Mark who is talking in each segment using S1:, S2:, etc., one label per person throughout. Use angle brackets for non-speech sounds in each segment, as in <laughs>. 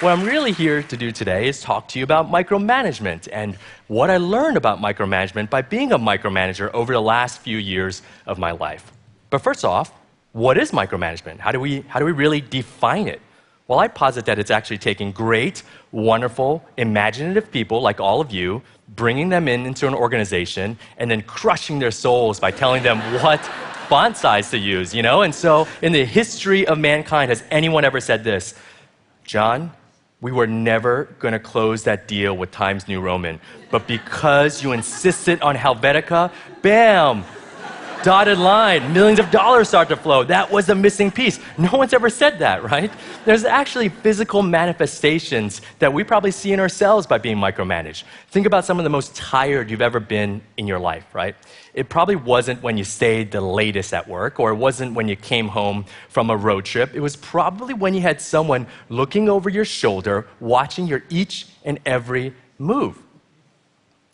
S1: what I'm really here to do today is talk to you about micromanagement and what I learned about micromanagement by being a micromanager over the last few years of my life. But first off, what is micromanagement? How do we, how do we really define it? Well, I posit that it's actually taking great, wonderful, imaginative people like all of you, bringing them in into an organization, and then crushing their souls by telling them what font size to use, you know? And so, in the history of mankind, has anyone ever said this? John, we were never going to close that deal with Times New Roman. But because you insisted on Helvetica, bam, dotted line, millions of dollars start to flow. That was the missing piece. No one's ever said that, right? There's actually physical manifestations that we probably see in ourselves by being micromanaged. Think about some of the most tired you've ever been in your life, right? It probably wasn't when you stayed the latest at work, or it wasn't when you came home from a road trip. It was probably when you had someone looking over your shoulder, watching your each and every move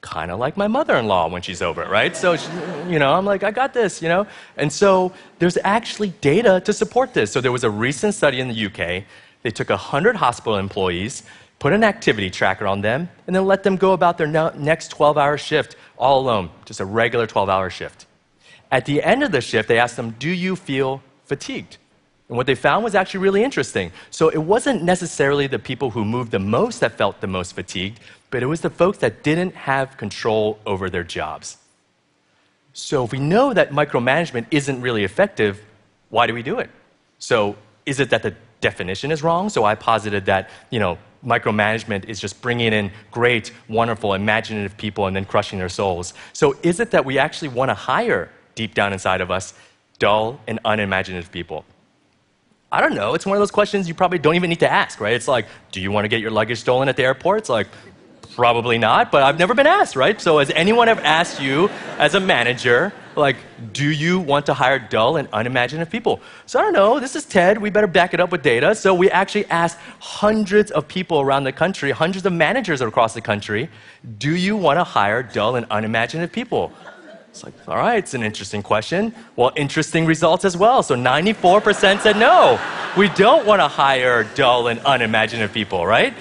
S1: kind of like my mother in law when she's over, right? So, she, you know, I'm like, I got this, you know? And so there's actually data to support this. So there was a recent study in the UK. They took 100 hospital employees, put an activity tracker on them, and then let them go about their next 12 hour shift all alone, just a regular 12 hour shift. At the end of the shift, they asked them, Do you feel fatigued? And what they found was actually really interesting. So it wasn't necessarily the people who moved the most that felt the most fatigued, but it was the folks that didn't have control over their jobs. So if we know that micromanagement isn't really effective, why do we do it? So is it that the definition is wrong? So I posited that, you know, micromanagement is just bringing in great, wonderful, imaginative people and then crushing their souls. So is it that we actually want to hire deep down inside of us dull and unimaginative people? I don't know. It's one of those questions you probably don't even need to ask, right? It's like, do you want to get your luggage stolen at the airport? It's like, probably not, but I've never been asked, right? So has anyone ever asked you as a manager, like, do you want to hire dull and unimaginative people? So I don't know. This is TED. We better back it up with data. So we actually asked hundreds of people around the country, hundreds of managers across the country, do you want to hire dull and unimaginative people? It's like, all right, it's an interesting question. Well, interesting results as well. So 94% said no. We don't want to hire dull and unimaginative people, right?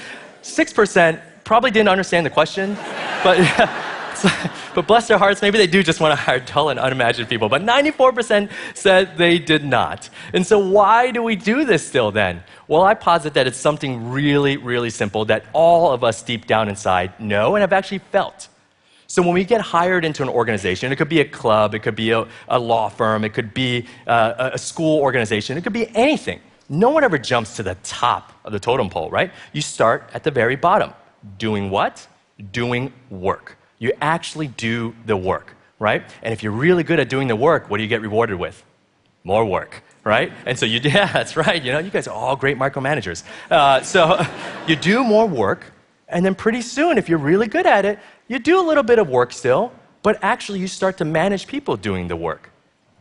S1: 6% probably didn't understand the question, but, <laughs> <laughs> but bless their hearts, maybe they do just want to hire dull and unimaginative people. But 94% said they did not. And so why do we do this still then? Well, I posit that it's something really, really simple that all of us deep down inside know and have actually felt. So when we get hired into an organization, it could be a club, it could be a, a law firm, it could be uh, a school organization, it could be anything. No one ever jumps to the top of the totem pole, right? You start at the very bottom. Doing what? Doing work. You actually do the work, right? And if you're really good at doing the work, what do you get rewarded with? More work, right? And so you, <laughs> yeah, that's right. You know, you guys are all great micromanagers. Uh, so <laughs> you do more work, and then pretty soon, if you're really good at it, you do a little bit of work still, but actually you start to manage people doing the work.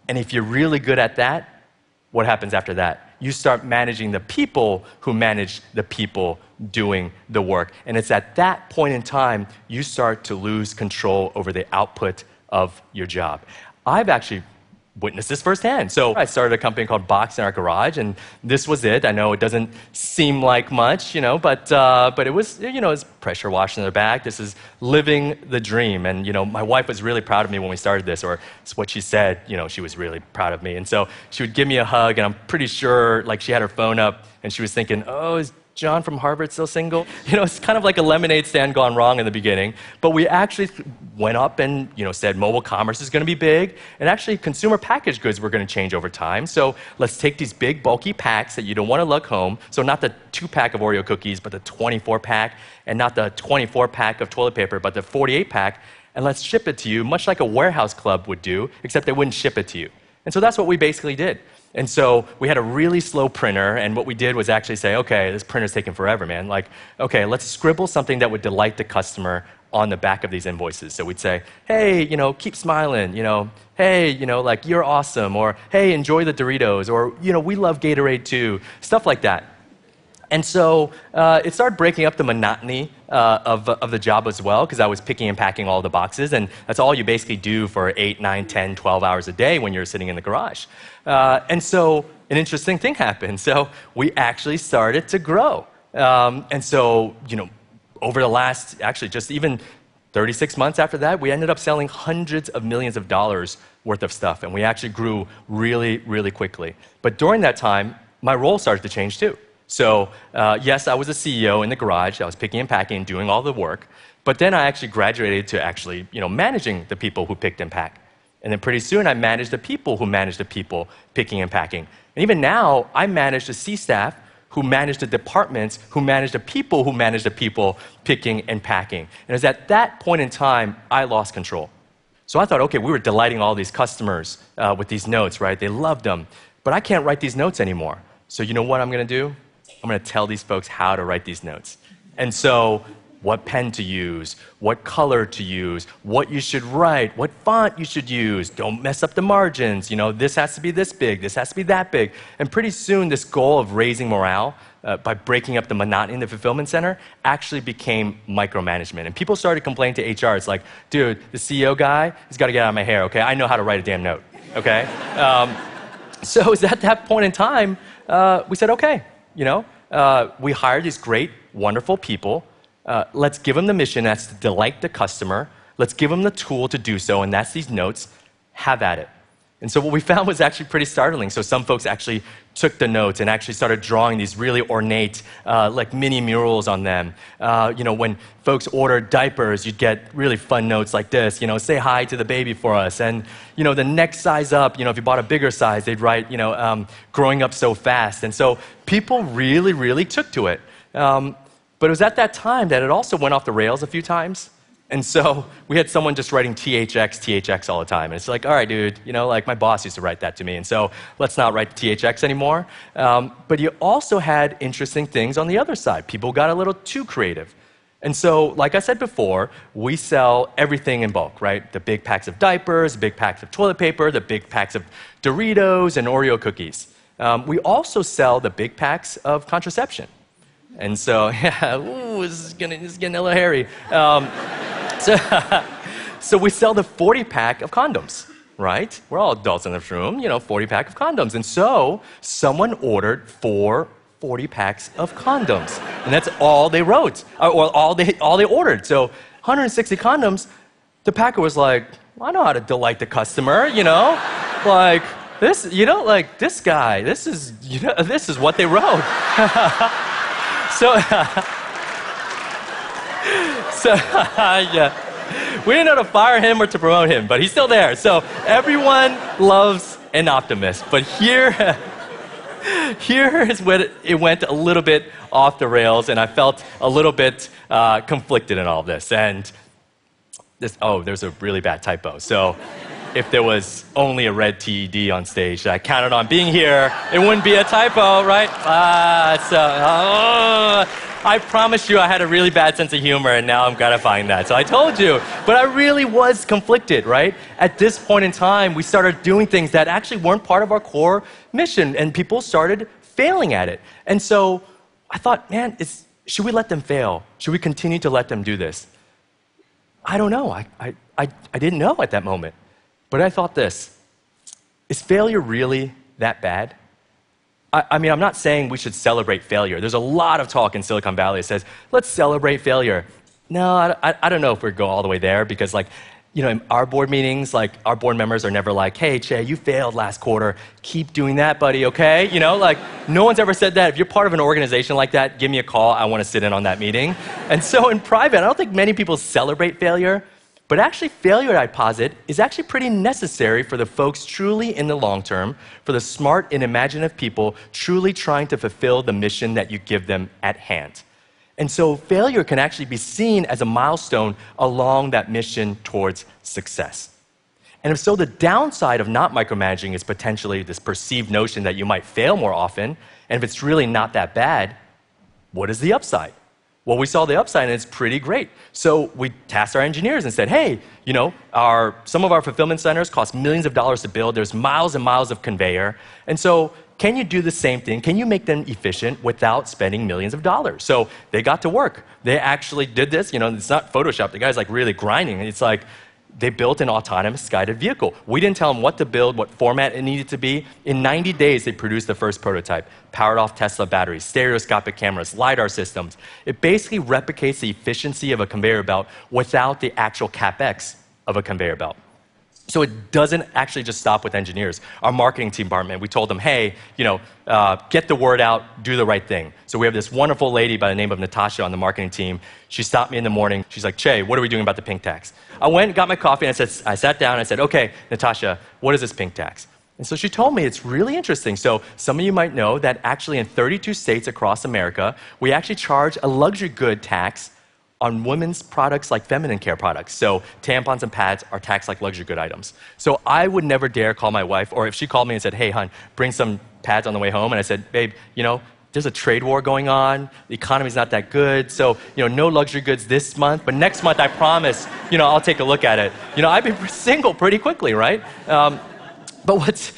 S1: And if you're really good at that, what happens after that? You start managing the people who manage the people doing the work. And it's at that point in time you start to lose control over the output of your job. I've actually witnessed this firsthand. So I started a company called Boxed in our garage, and this was it. I know it doesn't seem like much, you know, but uh, but it was, you know, it's pressure washing their back. This is living the dream, and you know, my wife was really proud of me when we started this, or it's what she said. You know, she was really proud of me, and so she would give me a hug, and I'm pretty sure, like, she had her phone up, and she was thinking, oh, is John from Harvard still single? <laughs> You know, it's kind of like a lemonade stand gone wrong in the beginning. But we actually went up and, you know, said mobile commerce is going to be big. And actually, consumer packaged goods were going to change over time. So let's take these big, bulky packs that you don't want to lug home. So not the two pack of Oreo cookies, but the 24 pack. And not the 24 pack of toilet paper, but the 48 pack. And let's ship it to you, much like a warehouse club would do, except they wouldn't ship it to you. And so that's what we basically did. And so we had a really slow printer, and what we did was actually say, okay, this printer's taking forever, man. Like, okay, let's scribble something that would delight the customer on the back of these invoices. So we'd say, hey, you know, keep smiling, you know, hey, you know, like, you're awesome, or hey, enjoy the Doritos, or, you know, we love Gatorade too, stuff like that. And so uh, it started breaking up the monotony uh, of, of the job as well, because I was picking and packing all the boxes, and that's all you basically do for 8, 9, 10, 12 hours a day when you're sitting in the garage. Uh, and so an interesting thing happened. So we actually started to grow. Um, and so, you know, over the last, actually, just even 36 months after that, we ended up selling hundreds of millions of dollars worth of stuff. And we actually grew really, really quickly. But during that time, my role started to change too. So, uh, yes, I was a CEO in the garage. I was picking and packing, doing all the work. But then I actually graduated to actually, you know, managing the people who picked and packed. And then pretty soon I managed the people who managed the people picking and packing. And even now, I manage the C staff who manage the departments, who manage the people, who manage the people picking and packing. And it was at that point in time I lost control. So I thought, okay, we were delighting all these customers uh, with these notes, right? They loved them. But I can't write these notes anymore. So you know what I'm going to do? I'm going to tell these folks how to write these notes. And so what pen to use, what color to use, what you should write, what font you should use. Don't mess up the margins. You know, this has to be this big, this has to be that big. And pretty soon, this goal of raising morale uh, by breaking up the monotony in the fulfillment center actually became micromanagement. And people started complaining to HR. It's like, dude, the CEO guy, he's got to get out of my hair, okay? I know how to write a damn note, okay? <laughs> um, so was at that point in time, uh, we said, okay, you know, uh, we hire these great, wonderful people uh, let's give them the mission that's to delight the customer. Let's give them the tool to do so, and that's these notes. Have at it. And so what we found was actually pretty startling. So some folks actually took the notes and actually started drawing these really ornate, uh, like mini murals on them. Uh, you know, when folks ordered diapers, you'd get really fun notes like this. You know, say hi to the baby for us. And you know, the next size up. You know, if you bought a bigger size, they'd write, you know, um, growing up so fast. And so people really, really took to it. Um, but it was at that time that it also went off the rails a few times. And so we had someone just writing THX, THX all the time. And it's like, all right, dude, you know, like my boss used to write that to me. And so let's not write THX anymore. Um, but you also had interesting things on the other side. People got a little too creative. And so, like I said before, we sell everything in bulk, right? The big packs of diapers, the big packs of toilet paper, the big packs of Doritos and Oreo cookies. Um, we also sell the big packs of contraception. And so, <laughs> yeah, ooh, this is, gonna, this is getting a little hairy. Um, <laughs> so, <laughs> so we sell the 40 pack of condoms, right? We're all adults in this room, you know, 40 pack of condoms. And so someone ordered four 40 packs of condoms. And that's all they wrote, or all they, all they ordered. So 160 condoms, the packer was like, well, I know how to delight the customer, you know? like, this, you know, like this guy, this is, you know, this is what they wrote. So, <laughs> so <laughs> yeah. We didn't know to fire him or to promote him, but he's still there. So everyone loves an optimist. But here, <laughs> here is where it went a little bit off the rails, and I felt a little bit uh, conflicted in all of this. And this, oh, there's a really bad typo. So if there was only a red TED on stage I counted on being here, it wouldn't be a typo, right? Ah, so, oh, I promised you I had a really bad sense of humor, and now I'm gonna find that. So I told you. But I really was conflicted, right? At this point in time, we started doing things that actually weren't part of our core mission, and people started failing at it. And so I thought, man, should we let them fail? Should we continue to let them do this? I don't know. I, I, I, I didn't know at that moment. But I thought this is failure really that bad? I, I, mean, I'm not saying we should celebrate failure. There's a lot of talk in Silicon Valley that says, let's celebrate failure. No, I, I, don't know if we go all the way there because, like, you know, in our board meetings, like, our board members are never like, hey, Chieh, you failed last quarter. Keep doing that, buddy, okay? You know, like, no one's ever said that. If you're part of an organization like that, give me a call. I want to sit in on that meeting. And so, in private, I don't think many people celebrate failure. But actually, failure, I posit, is actually pretty necessary for the folks truly in the long term, for the smart and imaginative people truly trying to fulfill the mission that you give them at hand. And so, failure can actually be seen as a milestone along that mission towards success. And if so, the downside of not micromanaging is potentially this perceived notion that you might fail more often. And if it's really not that bad, what is the upside? Well, we saw the upside and it's pretty great. So we tasked our engineers and said, hey, you know, our, some of our fulfillment centers cost millions of dollars to build. There's miles and miles of conveyor. And so can you do the same thing? Can you make them efficient without spending millions of dollars? So they got to work. They actually did this. You know, it's not Photoshop. The guy's like really grinding. It's like they built an autonomous guided vehicle. We didn't tell them what to build, what format it needed to be. In 90 days, they produced the first prototype, powered off Tesla batteries, stereoscopic cameras, LiDAR systems. It basically replicates the efficiency of a conveyor belt without the actual capex of a conveyor belt. So it doesn't actually just stop with engineers. Our marketing team department, we told them, hey, you know, uh, get the word out, do the right thing. So we have this wonderful lady by the name of Natasha on the marketing team. She stopped me in the morning. She's like, Chieh, what are we doing about the pink tax? I went, got my coffee, and I, said, I sat down and I said, okay, Natasha, what is this pink tax? And so she told me it's really interesting. So some of you might know that actually in 32 states across America, we actually charge a luxury good tax on women's products like feminine care products. So tampons and pads are taxed like luxury good items. So I would never dare call my wife, or if she called me and said, hey, hon, bring some pads on the way home, and I said, babe, you know, there's a trade war going on. The economy's not that good. So, you know, no luxury goods this month, but next month I promise, you know, I'll take a look at it. You know, I've been single pretty quickly, right? Um, but what's,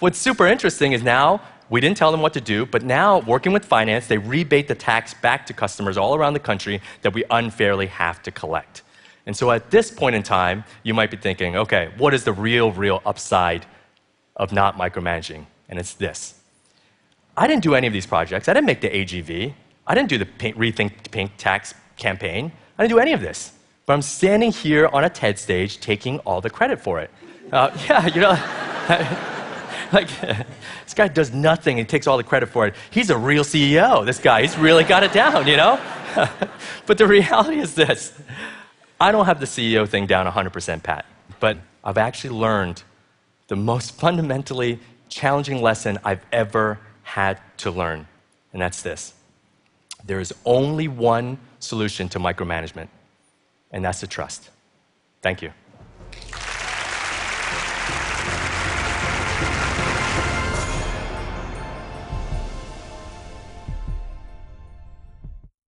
S1: what's super interesting is now we didn't tell them what to do, but now, working with finance, they rebate the tax back to customers all around the country that we unfairly have to collect. And so at this point in time, you might be thinking, okay, what is the real, real upside of not micromanaging? And it's this. I didn't do any of these projects. I didn't make the AGV. I didn't do the pink, Rethink Pink tax campaign. I didn't do any of this. But I'm standing here on a TED stage taking all the credit for it. Uh, <laughs> yeah, you know. <laughs> <laughs> like, this guy does nothing and takes all the credit for it. He's a real CEO, this guy. He's really got it down, you know? <laughs> but the reality is this I don't have the CEO thing down 100% pat, but I've actually learned the most fundamentally challenging lesson I've ever had to learn, and that's this there is only one solution to micromanagement, and that's the trust. Thank you.